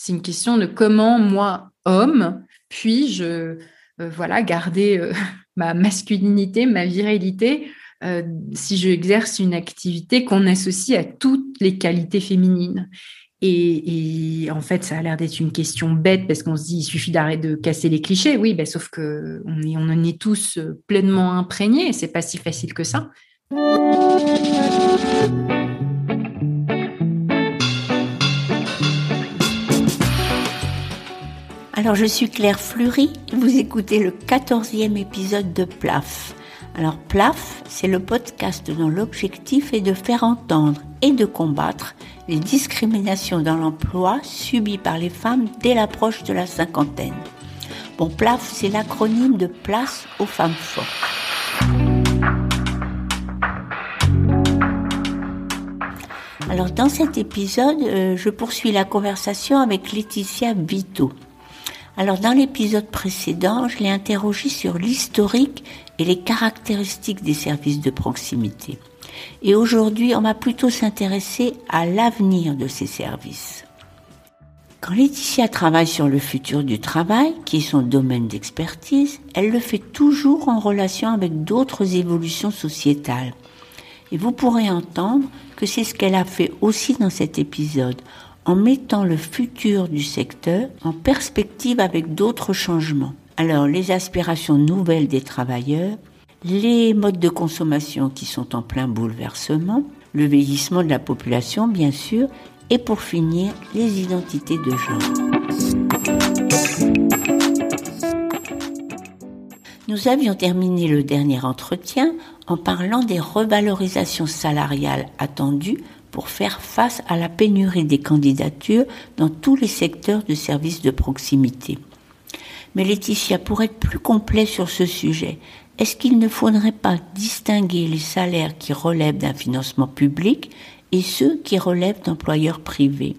C'est une question de comment moi, homme, puis-je voilà, garder ma masculinité, ma virilité, si je exerce une activité qu'on associe à toutes les qualités féminines. Et, en fait, ça a l'air d'être une question bête parce qu'on se dit il suffit d'arrêter de casser les clichés. Oui, ben, sauf que on, en est tous euh, pleinement imprégnés. C'est pas si facile que ça. Alors, je suis Claire Fleury. Vous écoutez le 14e épisode de PLAF. Alors PLAF, c'est le podcast dont l'objectif est de faire entendre et de combattre les discriminations dans l'emploi subies par les femmes dès l'approche de la cinquantaine. Bon, PLAF, c'est l'acronyme de Place aux femmes fortes. Alors dans cet épisode, euh, je poursuis la conversation avec Laetitia Vito. Alors dans l'épisode précédent, je l'ai interrogée sur l'historique et les caractéristiques des services de proximité. Et aujourd'hui, on va plutôt s'intéresser à l'avenir de ces services. Quand Laetitia travaille sur le futur du travail, qui est son domaine d'expertise, elle le fait toujours en relation avec d'autres évolutions sociétales. Et vous pourrez entendre que c'est ce qu'elle a fait aussi dans cet épisode, en mettant le futur du secteur en perspective avec d'autres changements. Alors les aspirations nouvelles des travailleurs, les modes de consommation qui sont en plein bouleversement, le vieillissement de la population bien sûr, et pour finir les identités de genre. Nous avions terminé le dernier entretien en parlant des revalorisations salariales attendues pour faire face à la pénurie des candidatures dans tous les secteurs de services de proximité. Mais Laetitia, pour être plus complet sur ce sujet, est-ce qu'il ne faudrait pas distinguer les salaires qui relèvent d'un financement public et ceux qui relèvent d'employeurs privés?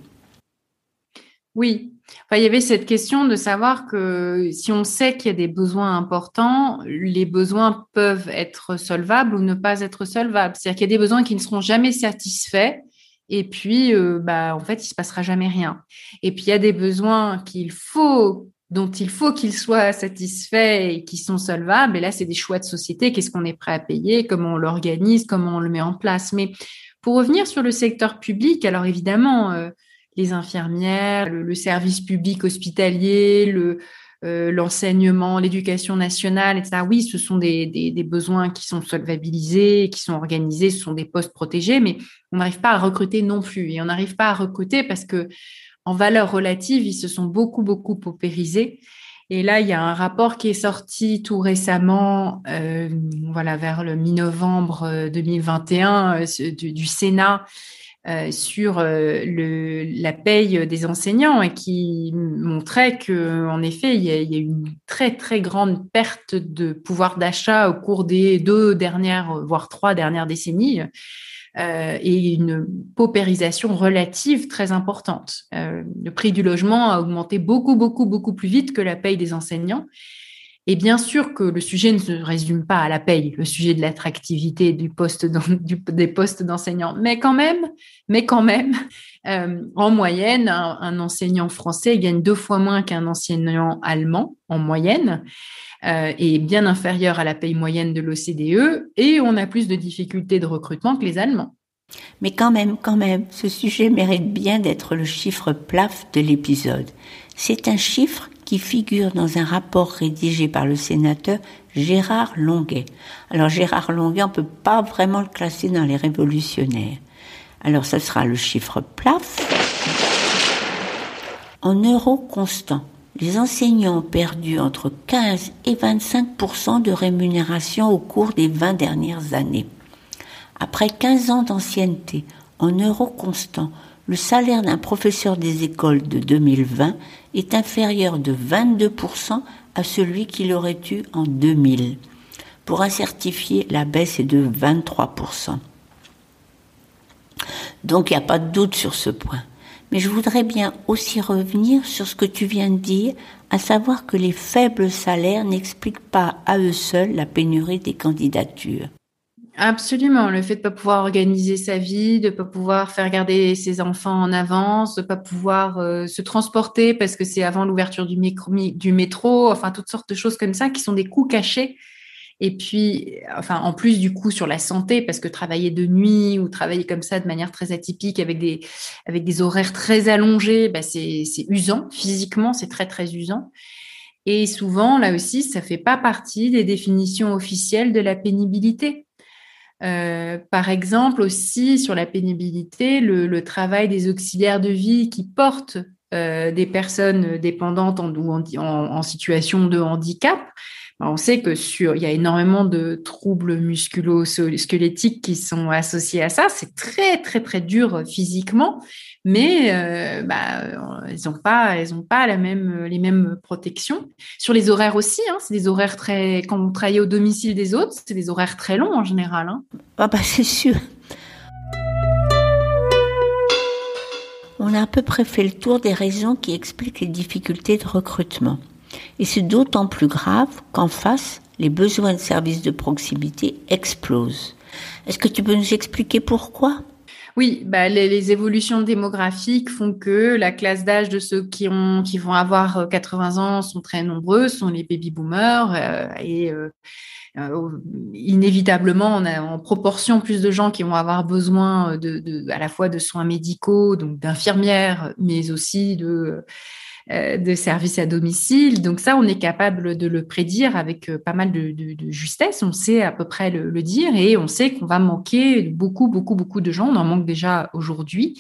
Oui. il y avait cette question de savoir que si on sait qu'il y a des besoins importants, les besoins peuvent être solvables ou ne pas être solvables. C'est-à-dire qu'il y a des besoins qui ne seront jamais satisfaits et puis, euh, bah, en fait, il se passera jamais rien. Et puis, il y a des besoins qu'il faut, dont il faut qu'ils soient satisfaits et qui sont solvables. Et là, c'est des choix de société. Qu'est-ce qu'on est prêt à payer? Comment on l'organise? Comment on le met en place? Mais pour revenir sur le secteur public, alors évidemment, euh, les infirmières, le, service public hospitalier, le, euh, l'enseignement, l'éducation nationale, etc. Oui, ce sont des, des, besoins qui sont solvabilisés, qui sont organisés, ce sont des postes protégés, mais on n'arrive pas à recruter non plus. Et on n'arrive pas à recruter parce que, en valeur relative, ils se sont beaucoup, beaucoup paupérisés. Et là, il y a un rapport qui est sorti tout récemment, euh, voilà, vers le mi-novembre 2021 euh, du, du Sénat, euh, sur euh, la paye des enseignants et qui montrait que, en effet, il y, a, il une très très grande perte de pouvoir d'achat au cours des deux dernières, voire trois dernières décennies. Euh, et une paupérisation relative très importante. Le prix du logement a augmenté beaucoup, beaucoup, beaucoup plus vite que la paye des enseignants. Et bien sûr que le sujet ne se résume pas à la paye, le sujet de l'attractivité du poste des postes d'enseignants, mais quand même, mais quand même, euh, en moyenne, un, enseignant français gagne deux fois moins qu'un enseignant allemand en moyenne. Euh, et bien inférieur à la paye moyenne de l'OCDE, et on a plus de difficultés de recrutement que les Allemands. Mais quand même, quand même, ce sujet mérite bien d'être le chiffre plaf de l'épisode. C'est un chiffre qui figure dans un rapport rédigé par le sénateur Gérard Longuet. Alors Gérard Longuet, on ne peut pas vraiment le classer dans les révolutionnaires. Alors ce sera le chiffre plaf. En euros constants, les enseignants ont perdu entre 15 et 25% de rémunération au cours des 20 dernières années. Après 15 ans d'ancienneté, en euros constants, le salaire d'un professeur des écoles de 2020 est inférieur de 22% à celui qu'il aurait eu en 2000. Pour un certifié, la baisse est de 23%. Donc il n'y a pas de doute sur ce point. Mais je voudrais bien aussi revenir sur ce que tu viens de dire, à savoir que les faibles salaires n'expliquent pas à eux seuls la pénurie des candidatures. Absolument, le fait de pas pouvoir organiser sa vie, de pas pouvoir faire garder ses enfants en avance, de pas pouvoir euh, se transporter parce que c'est avant l'ouverture du, métro, enfin toutes sortes de choses comme ça qui sont des coûts cachés. Et puis, enfin, en plus du coup sur la santé, parce que travailler de nuit ou travailler comme ça de manière très atypique avec des horaires très allongés, bah c'est usant physiquement, c'est très très usant. Et souvent, là aussi, ça fait pas partie des définitions officielles de la pénibilité. Euh, par exemple, aussi sur la pénibilité, le, travail des auxiliaires de vie qui portent euh, des personnes dépendantes en, ou en, situation de handicap. Ben, on sait que sur, il y a énormément de troubles musculo-squelettiques qui sont associés à ça. C'est très très très dur physiquement, mais euh, bah, elles n'ont pas, pas la même, les mêmes protections. Sur les horaires aussi, hein, c'est des horaires très, quand on travaille au domicile des autres, c'est des horaires très longs en général. Hein. Ah bah c'est sûr. On a à peu près fait le tour des raisons qui expliquent les difficultés de recrutement. Et c'est d'autant plus grave qu'en face, les besoins de services de proximité explosent. Est-ce que tu peux nous expliquer pourquoi? Oui, bah, les, évolutions démographiques font que la classe d'âge de ceux qui, ont, qui vont avoir 80 euh, ans sont très nombreux, sont les baby boomers euh, et euh, inévitablement, on a en proportion plus de gens qui vont avoir besoin à la fois de soins médicaux, donc d'infirmières, mais aussi de de services à domicile. Donc ça, on est capable de le prédire avec euh, pas mal de, justesse. On sait à peu près le, dire et on sait qu'on va manquer beaucoup, beaucoup, beaucoup de gens. On en manque déjà aujourd'hui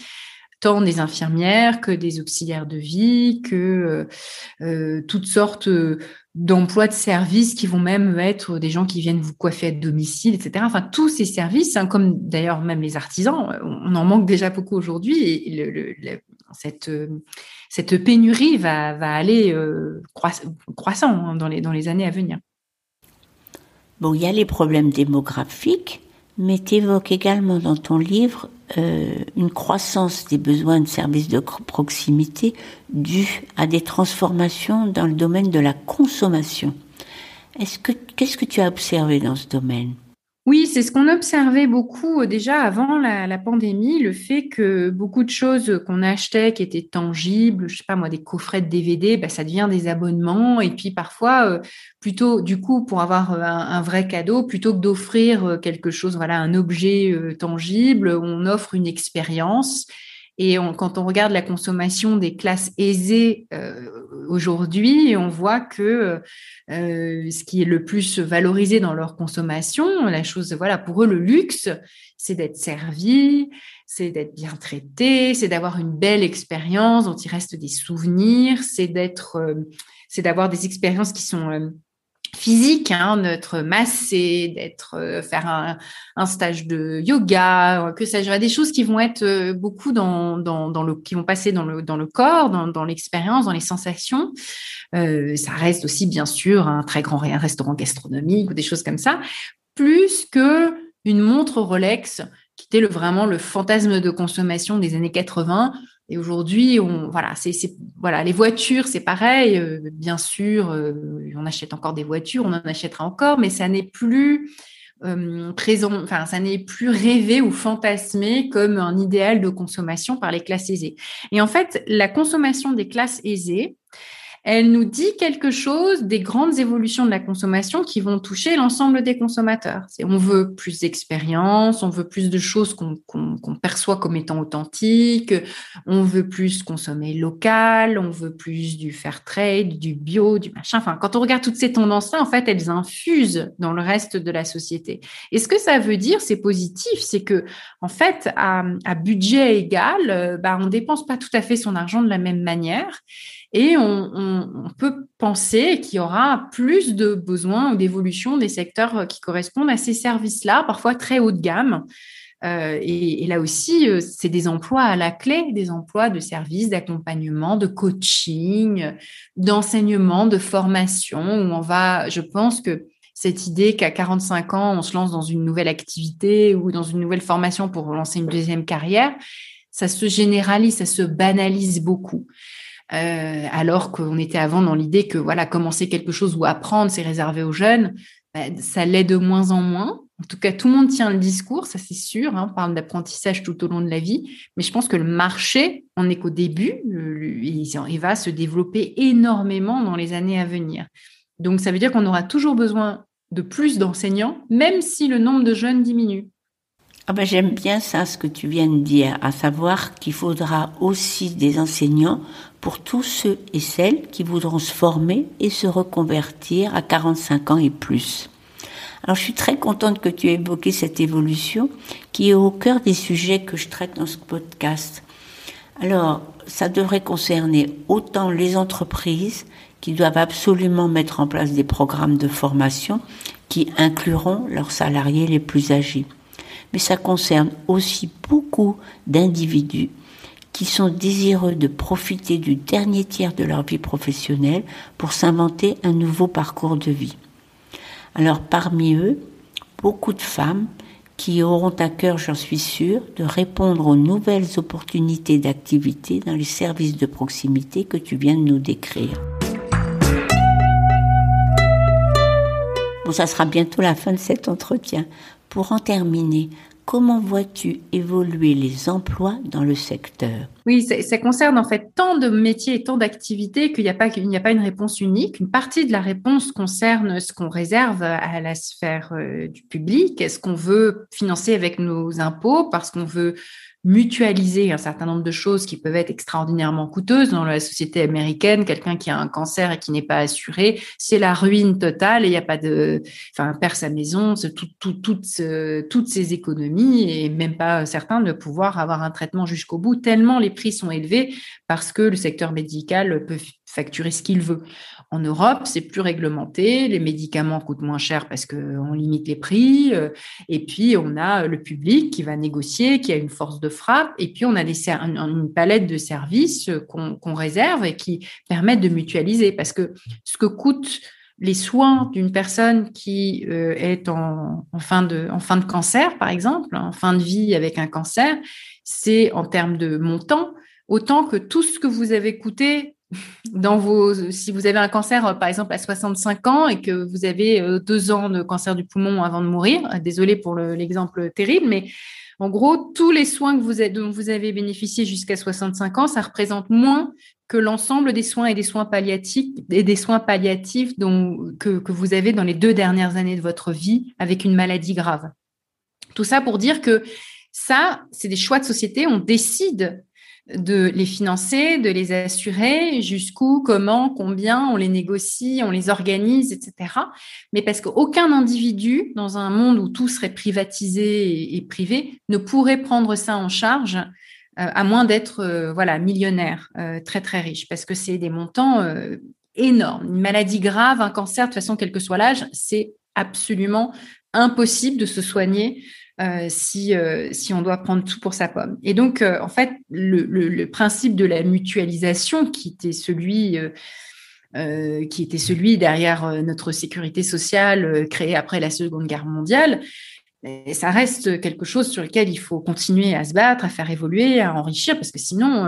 tant des infirmières que des auxiliaires de vie, que euh, toutes sortes d'emplois de services qui vont même être des gens qui viennent vous coiffer à domicile, etc. Enfin, tous ces services, hein, comme d'ailleurs même les artisans, on en manque déjà beaucoup aujourd'hui. Cette cette pénurie va, aller euh, croissant hein, dans, les, dans les années à venir. Bon, il y a les problèmes démographiques, mais tu évoques également dans ton livre euh, une croissance des besoins de services de proximité dus à des transformations dans le domaine de la consommation. Est-ce que qu'est-ce que tu as observé dans ce domaine? Oui, c'est ce qu'on observait beaucoup euh, déjà avant la, pandémie, le fait que beaucoup de choses qu'on achetait qui étaient tangibles, je sais pas moi, des coffrets de DVD, bah, ça devient des abonnements. Et puis parfois, euh, plutôt du coup, pour avoir euh, un, vrai cadeau, plutôt que d'offrir quelque chose, voilà, un objet tangible, on offre une expérience. Et quand on regarde la consommation des classes aisées euh, aujourd'hui, on voit que euh, ce qui est le plus valorisé dans leur consommation, la chose, voilà, pour eux, le luxe, c'est d'être servi, c'est d'être bien traité, c'est d'avoir une belle expérience dont il reste des souvenirs, c'est d'être, euh, c'est d'avoir des expériences qui sont physique, hein, d'être massé, d'être euh, faire un, stage de yoga, euh, que sais-je, des choses qui vont être euh, beaucoup dans, dans, dans, le, qui vont passer dans le, dans le corps, dans, dans l'expérience, dans les sensations. Euh, ça reste aussi bien sûr un très grand restaurant gastronomique ou des choses comme ça, plus que une montre Rolex qui était le, vraiment le fantasme de consommation des années 80 et aujourd'hui, on voilà, c'est voilà, les voitures, c'est pareil. Euh, bien sûr, euh, on achète encore des voitures, on en achètera encore, mais ça n'est plus euh, présent, enfin, ça n'est plus rêvé ou fantasmé comme un idéal de consommation par les classes aisées. Et en fait, la consommation des classes aisées, elle nous dit quelque chose des grandes évolutions de la consommation qui vont toucher l'ensemble des consommateurs. on veut plus d'expérience, on veut plus de choses qu'on perçoit comme étant authentiques, on veut plus consommer local, on veut plus du fair trade, du bio, du machin. Enfin, quand on regarde toutes ces tendances-là, en fait, elles infusent dans le reste de la société. Et ce que ça veut dire, c'est positif, c'est que, en fait, à, budget égal, euh, bah, on dépense pas tout à fait son argent de la même manière. Et on, peut penser qu'il y aura plus de besoins ou d'évolution des secteurs qui correspondent à ces services-là, parfois très haut de gamme. Euh, et, là aussi, euh, c'est des emplois à la clé, des emplois de services, d'accompagnement, de coaching, d'enseignement, de formation, où on va, je pense que cette idée qu'à 45 ans, on se lance dans une nouvelle activité ou dans une nouvelle formation pour lancer une deuxième carrière, ça se généralise, ça se banalise beaucoup. Euh, alors qu'on était avant dans l'idée que voilà commencer quelque chose ou apprendre c'est réservé aux jeunes. bah, ça l'est de moins en moins. En tout cas, tout le monde tient le discours, ça c'est sûr. Hein, on parle d'apprentissage tout au long de la vie, mais je pense que le marché, on est qu'au début, il va se développer énormément dans les années à venir. Donc, ça veut dire qu'on aura toujours besoin de plus d'enseignants, même si le nombre de jeunes diminue. Ah ben, J'aime bien ça, ce que tu viens de dire, à savoir qu'il faudra aussi des enseignants pour tous ceux et celles qui voudront se former et se reconvertir à 45 ans et plus. Alors je suis très contente que tu aies évoqué cette évolution qui est au cœur des sujets que je traite dans ce podcast. Alors, ça devrait concerner autant les entreprises qui doivent absolument mettre en place des programmes de formation qui incluront leurs salariés les plus âgés. Mais ça concerne aussi beaucoup d'individus qui sont désireux de profiter du dernier tiers de leur vie professionnelle pour s'inventer un nouveau parcours de vie. Alors parmi eux, beaucoup de femmes qui auront à cœur, j'en suis sûre, de répondre aux nouvelles opportunités d'activité dans les services de proximité que tu viens de nous décrire. Bon, ça sera bientôt la fin de cet entretien. Pour en terminer, comment vois-tu évoluer les emplois dans le secteur? Oui, ça, concerne en fait tant de métiers et tant d'activités qu'il n'y a, pas, une réponse unique. Une partie de la réponse concerne ce qu'on réserve à la sphère euh, du public. Est-ce qu'on veut financer avec nos impôts parce qu'on veut mutualiser un certain nombre de choses qui peuvent être extraordinairement coûteuses. Dans la société américaine, quelqu'un qui a un cancer et qui n'est pas assuré, c'est la ruine totale et il n'y a pas de, enfin, perd sa maison, tout, tout, toutes ses économies et même pas certain de pouvoir avoir un traitement jusqu'au bout, tellement les prix sont élevés parce que le secteur médical peut facturer ce qu'il veut. En Europe, c'est plus réglementé, les médicaments coûtent moins cher parce qu'on limite les prix, euh, et puis on a le public qui va négocier, qui a une force de frappe, et puis on a une palette de services qu'on réserve et qui permettent de mutualiser, parce que ce que coûtent les soins d'une personne qui euh, est en fin de cancer, par exemple, en fin de vie avec un cancer, c'est en termes de montant, autant que tout ce que vous avez coûté dans vos, si vous avez un cancer, euh, par exemple, à 65 ans et que vous avez euh, deux ans de cancer du poumon avant de mourir, euh, désolé pour l'exemple terrible, mais en gros, tous les soins que vous avez, dont vous avez bénéficié jusqu'à 65 ans, ça représente moins que l'ensemble des soins et des soins palliatifs et des soins palliatifs que, que vous avez dans les deux dernières années de votre vie avec une maladie grave. Tout ça pour dire que ça, c'est des choix de société. On décide de les financer, de les assurer, jusqu'où, comment, combien, on les négocie, on les organise, etc. Mais parce qu'aucun individu, dans un monde où tout serait privatisé et, privé, ne pourrait prendre ça en charge, euh, à moins d'être euh, voilà millionnaire, euh, très très riche, parce que c'est des montants énormes. Une maladie grave, un cancer, de toute façon, quel que soit l'âge, c'est absolument impossible de se soigner euh, si, euh, si on doit prendre tout pour sa pomme. Et donc, euh, en fait, le, principe de la mutualisation, qui était celui, qui était celui derrière notre sécurité sociale créée après la Seconde Guerre mondiale, et ça reste quelque chose sur lequel il faut continuer à se battre, à faire évoluer, à enrichir, parce que sinon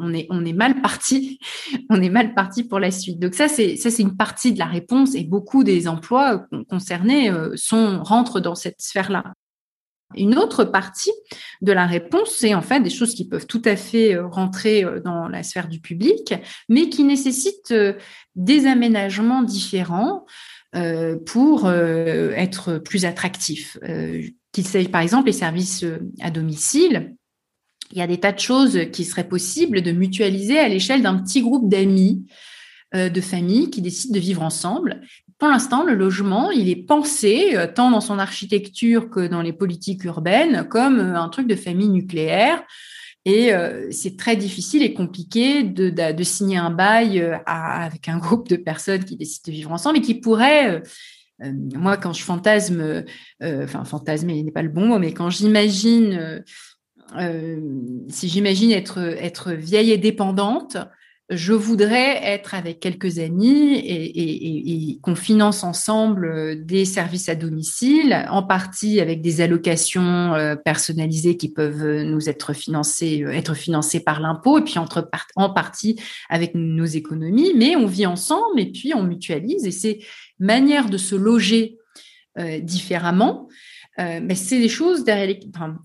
on est on est mal parti, on est mal parti pour la suite. Donc ça c'est ça c'est une partie de la réponse et beaucoup des emplois concernés sont rentrent dans cette sphère là. Une autre partie de la réponse, c'est en fait des choses qui peuvent tout à fait euh, rentrer euh, dans la sphère du public, mais qui nécessitent euh, des aménagements différents pour être plus attractifs. Qu'il s'agisse par exemple des services à domicile, il y a des tas de choses qui seraient possibles de mutualiser à l'échelle d'un petit groupe d'amis, de familles qui décident de vivre ensemble pour l'instant, le logement, il est pensé, euh, tant dans son architecture que dans les politiques urbaines, comme euh, un truc de famille nucléaire. Et euh, c'est très difficile et compliqué de, signer un bail avec un groupe de personnes qui décident de vivre ensemble et qui pourraient, moi, quand je fantasme, enfin, fantasmer n'est pas le bon mot, mais quand j'imagine, si j'imagine être vieille et dépendante, je voudrais être avec quelques amis et, qu'on finance ensemble euh, des services à domicile, en partie avec des allocations euh, personnalisées qui peuvent euh, nous être financées, être financées par l'impôt, et puis entre, en partie avec nos économies. Mais on vit ensemble et puis on mutualise. Et ces manières de se loger différemment. Mais c'est des choses derrière,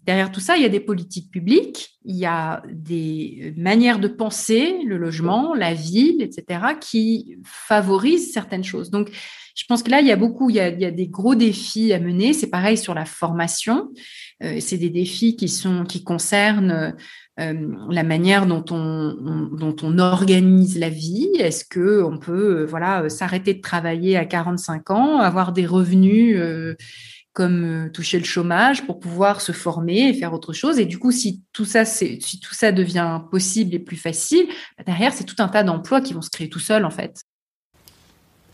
derrière tout ça, il y a des politiques publiques, il y a des manières de penser le logement, la ville, etc., qui favorisent certaines choses. Donc, je pense que là, il y a beaucoup, il y a, il y a des gros défis à mener. C'est pareil sur la formation. Euh, c'est des défis qui sont qui concernent euh, la manière dont on, dont on organise la vie. Est-ce que on peut euh, voilà s'arrêter de travailler à 45 ans, avoir des revenus comme toucher le chômage pour pouvoir se former et faire autre chose. Et du coup, si tout ça, si tout ça devient possible et plus facile, bah, derrière, c'est tout un tas d'emplois qui vont se créer tout seuls, en fait.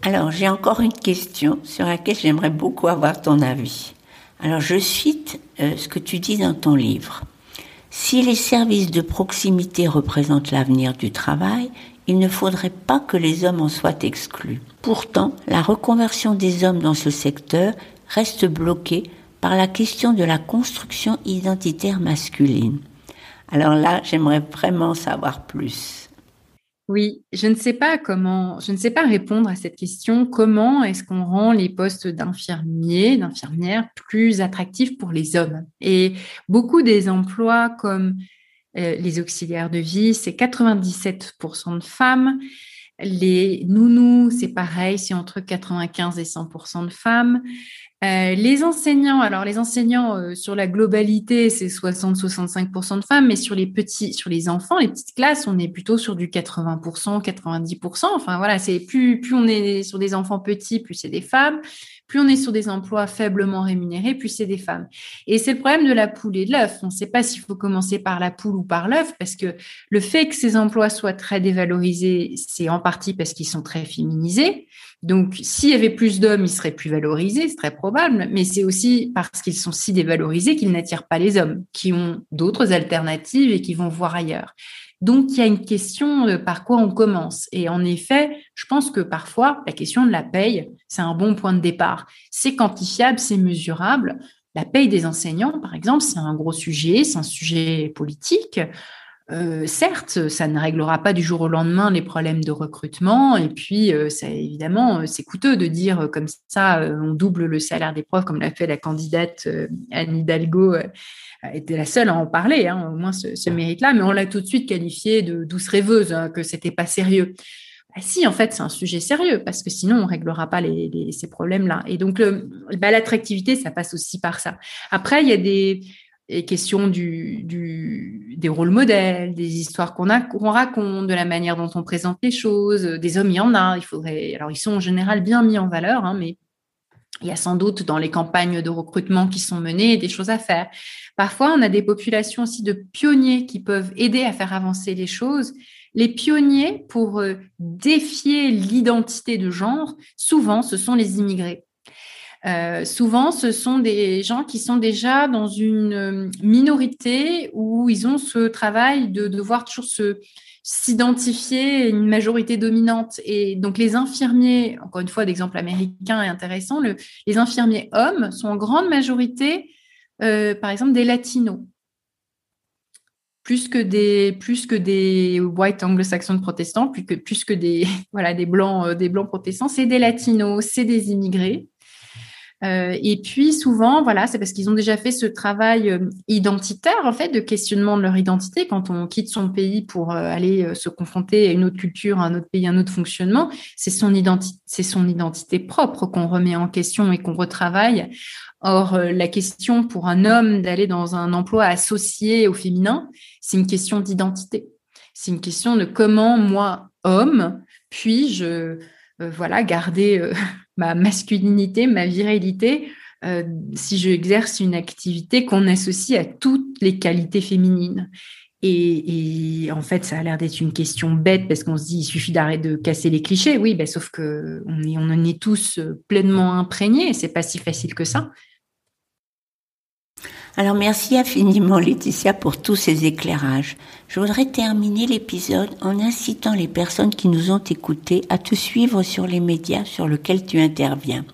Alors, j'ai encore une question sur laquelle j'aimerais beaucoup avoir ton avis. Alors, je cite euh, ce que tu dis dans ton livre. Si les services de proximité représentent l'avenir du travail, il ne faudrait pas que les hommes en soient exclus. Pourtant, la reconversion des hommes dans ce secteur reste bloquée par la question de la construction identitaire masculine. Alors là, j'aimerais vraiment savoir plus. Oui, je ne sais pas comment, je ne sais pas répondre à cette question. Comment est-ce qu'on rend les postes d'infirmiers, d'infirmières plus attractifs pour les hommes? Et beaucoup des emplois comme euh, les auxiliaires de vie, c'est 97% de femmes. Les nounous, c'est pareil, c'est entre 95 et 100% de femmes. Euh, les enseignants, alors les enseignants euh, sur la globalité, c'est 60-65% de femmes, mais sur les petits, sur les enfants, les petites classes, on est plutôt sur du 80%, 90%. Enfin voilà, c'est plus plus on est sur des enfants petits, plus c'est des femmes. Plus on est sur des emplois faiblement rémunérés, plus c'est des femmes. Et c'est le problème de la poule et de l'œuf. On ne sait pas s'il faut commencer par la poule ou par l'œuf, parce que le fait que ces emplois soient très dévalorisés, c'est en partie parce qu'ils sont très féminisés. Donc, s'il y avait plus d'hommes, ils seraient plus valorisés, c'est très probable, mais c'est aussi parce qu'ils sont si dévalorisés qu'ils n'attirent pas les hommes, qui ont d'autres alternatives et qui vont voir ailleurs. Donc, il y a une question de par quoi on commence. Et en effet, je pense que parfois, la question de la paye, c'est un bon point de départ. C'est quantifiable, c'est mesurable. La paye des enseignants, par exemple, c'est un gros sujet, c'est un sujet politique. Euh, certes, ça ne réglera pas du jour au lendemain les problèmes de recrutement, et puis euh, évidemment, euh, c'est coûteux de dire comme ça, on double le salaire des profs, comme l'a fait la candidate Anne Hidalgo, était la seule à en parler, hein, au moins ce, mérite-là, mais on l'a tout de suite qualifié de douce rêveuse, hein, que c'était pas sérieux. Bah, si, en fait, c'est un sujet sérieux, parce que sinon, on réglera pas ces problèmes-là. Et donc, bah, l'attractivité, ça passe aussi par ça. Après, il y a des et question du, des rôles modèles, des histoires qu'on raconte, de la manière dont on présente les choses. Des hommes, il y en a. Il faudrait, alors ils sont en général bien mis en valeur, hein, mais il y a sans doute dans les campagnes de recrutement qui sont menées des choses à faire. Parfois, on a des populations aussi de pionniers qui peuvent aider à faire avancer les choses. Les pionniers, pour euh, défier l'identité de genre, souvent, ce sont les immigrés. Euh, souvent, ce sont des gens qui sont déjà dans une euh, minorité où ils ont ce travail de devoir toujours se s'identifier une majorité dominante. Et donc les infirmiers, encore une fois, d'exemple américain est intéressant, le, les infirmiers hommes sont en grande majorité, euh, par exemple, des latinos. Plus que des, white anglo-saxons protestants, plus que, des blancs protestants, c'est des latinos, c'est des immigrés. Euh, et puis souvent, voilà, c'est parce qu'ils ont déjà fait ce travail euh, identitaire, en fait, de questionnement de leur identité. Quand on quitte son pays pour euh, aller se confronter à une autre culture, à un autre pays, à un autre fonctionnement, c'est son son identité propre qu'on remet en question et qu'on retravaille. Or, la question pour un homme d'aller dans un emploi associé au féminin, c'est une question d'identité. C'est une question de comment moi, homme, puis-je voilà garder ma masculinité, ma virilité, euh, si je exerce une activité qu'on associe à toutes les qualités féminines. Et, en fait, ça a l'air d'être une question bête parce qu'on se dit il suffit d'arrêter de casser les clichés. Oui, ben, sauf que on, on en est tous euh, pleinement imprégnés et c'est pas si facile que ça. Alors merci infiniment Laetitia pour tous ces éclairages. Je voudrais terminer l'épisode en incitant les personnes qui nous ont écoutés à te suivre sur les médias sur lesquels tu interviens.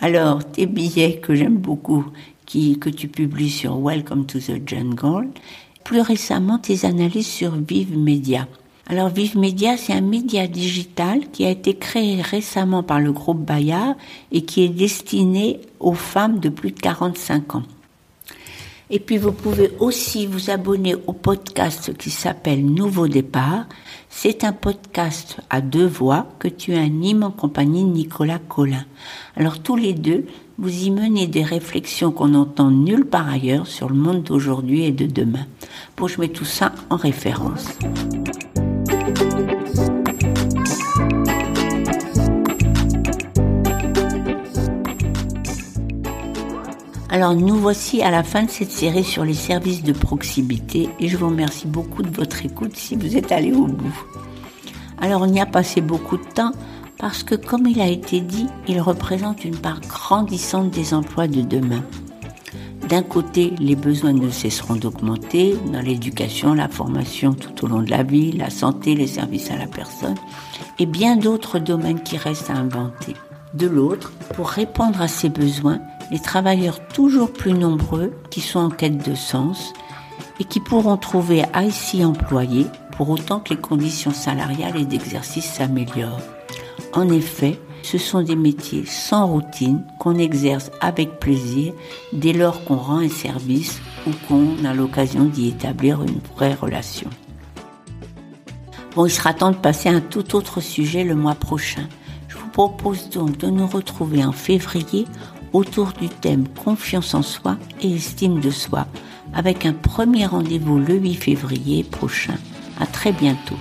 Alors tes billets que j'aime beaucoup, qui, que tu publies sur Welcome to the Jungle, plus récemment tes analyses sur Vive Media. Alors Vive Média, c'est un média digital qui a été créé récemment par le groupe Bayard et qui est destiné aux femmes de plus de 45 ans. Et puis vous pouvez aussi vous abonner au podcast qui s'appelle Nouveau départ. C'est un podcast à deux voix que tu animes en compagnie de Nicolas Collin. Alors tous les deux, vous y menez des réflexions qu'on n'entend nulle part ailleurs sur le monde d'aujourd'hui et de demain. Bon, je mets tout ça en référence. Alors nous voici à la fin de cette série sur les services de proximité et je vous remercie beaucoup de votre écoute si vous êtes allé au bout. Alors on y a passé beaucoup de temps parce que comme il a été dit, il représente une part grandissante des emplois de demain. D'un côté, les besoins ne cesseront d'augmenter dans l'éducation, la formation tout au long de la vie, la santé, les services à la personne et bien d'autres domaines qui restent à inventer. De l'autre, pour répondre à ces besoins, les travailleurs toujours plus nombreux qui sont en quête de sens et qui pourront trouver à s'y employer pour autant que les conditions salariales et d'exercice s'améliorent. En effet, ce sont des métiers sans routine qu'on exerce avec plaisir dès lors qu'on rend un service ou qu'on a l'occasion d'y établir une vraie relation. Bon, il sera temps de passer à un tout autre sujet le mois prochain. Je vous propose donc de nous retrouver en février autour du thème confiance en soi et estime de soi avec un premier rendez-vous le 8 février prochain. À très bientôt.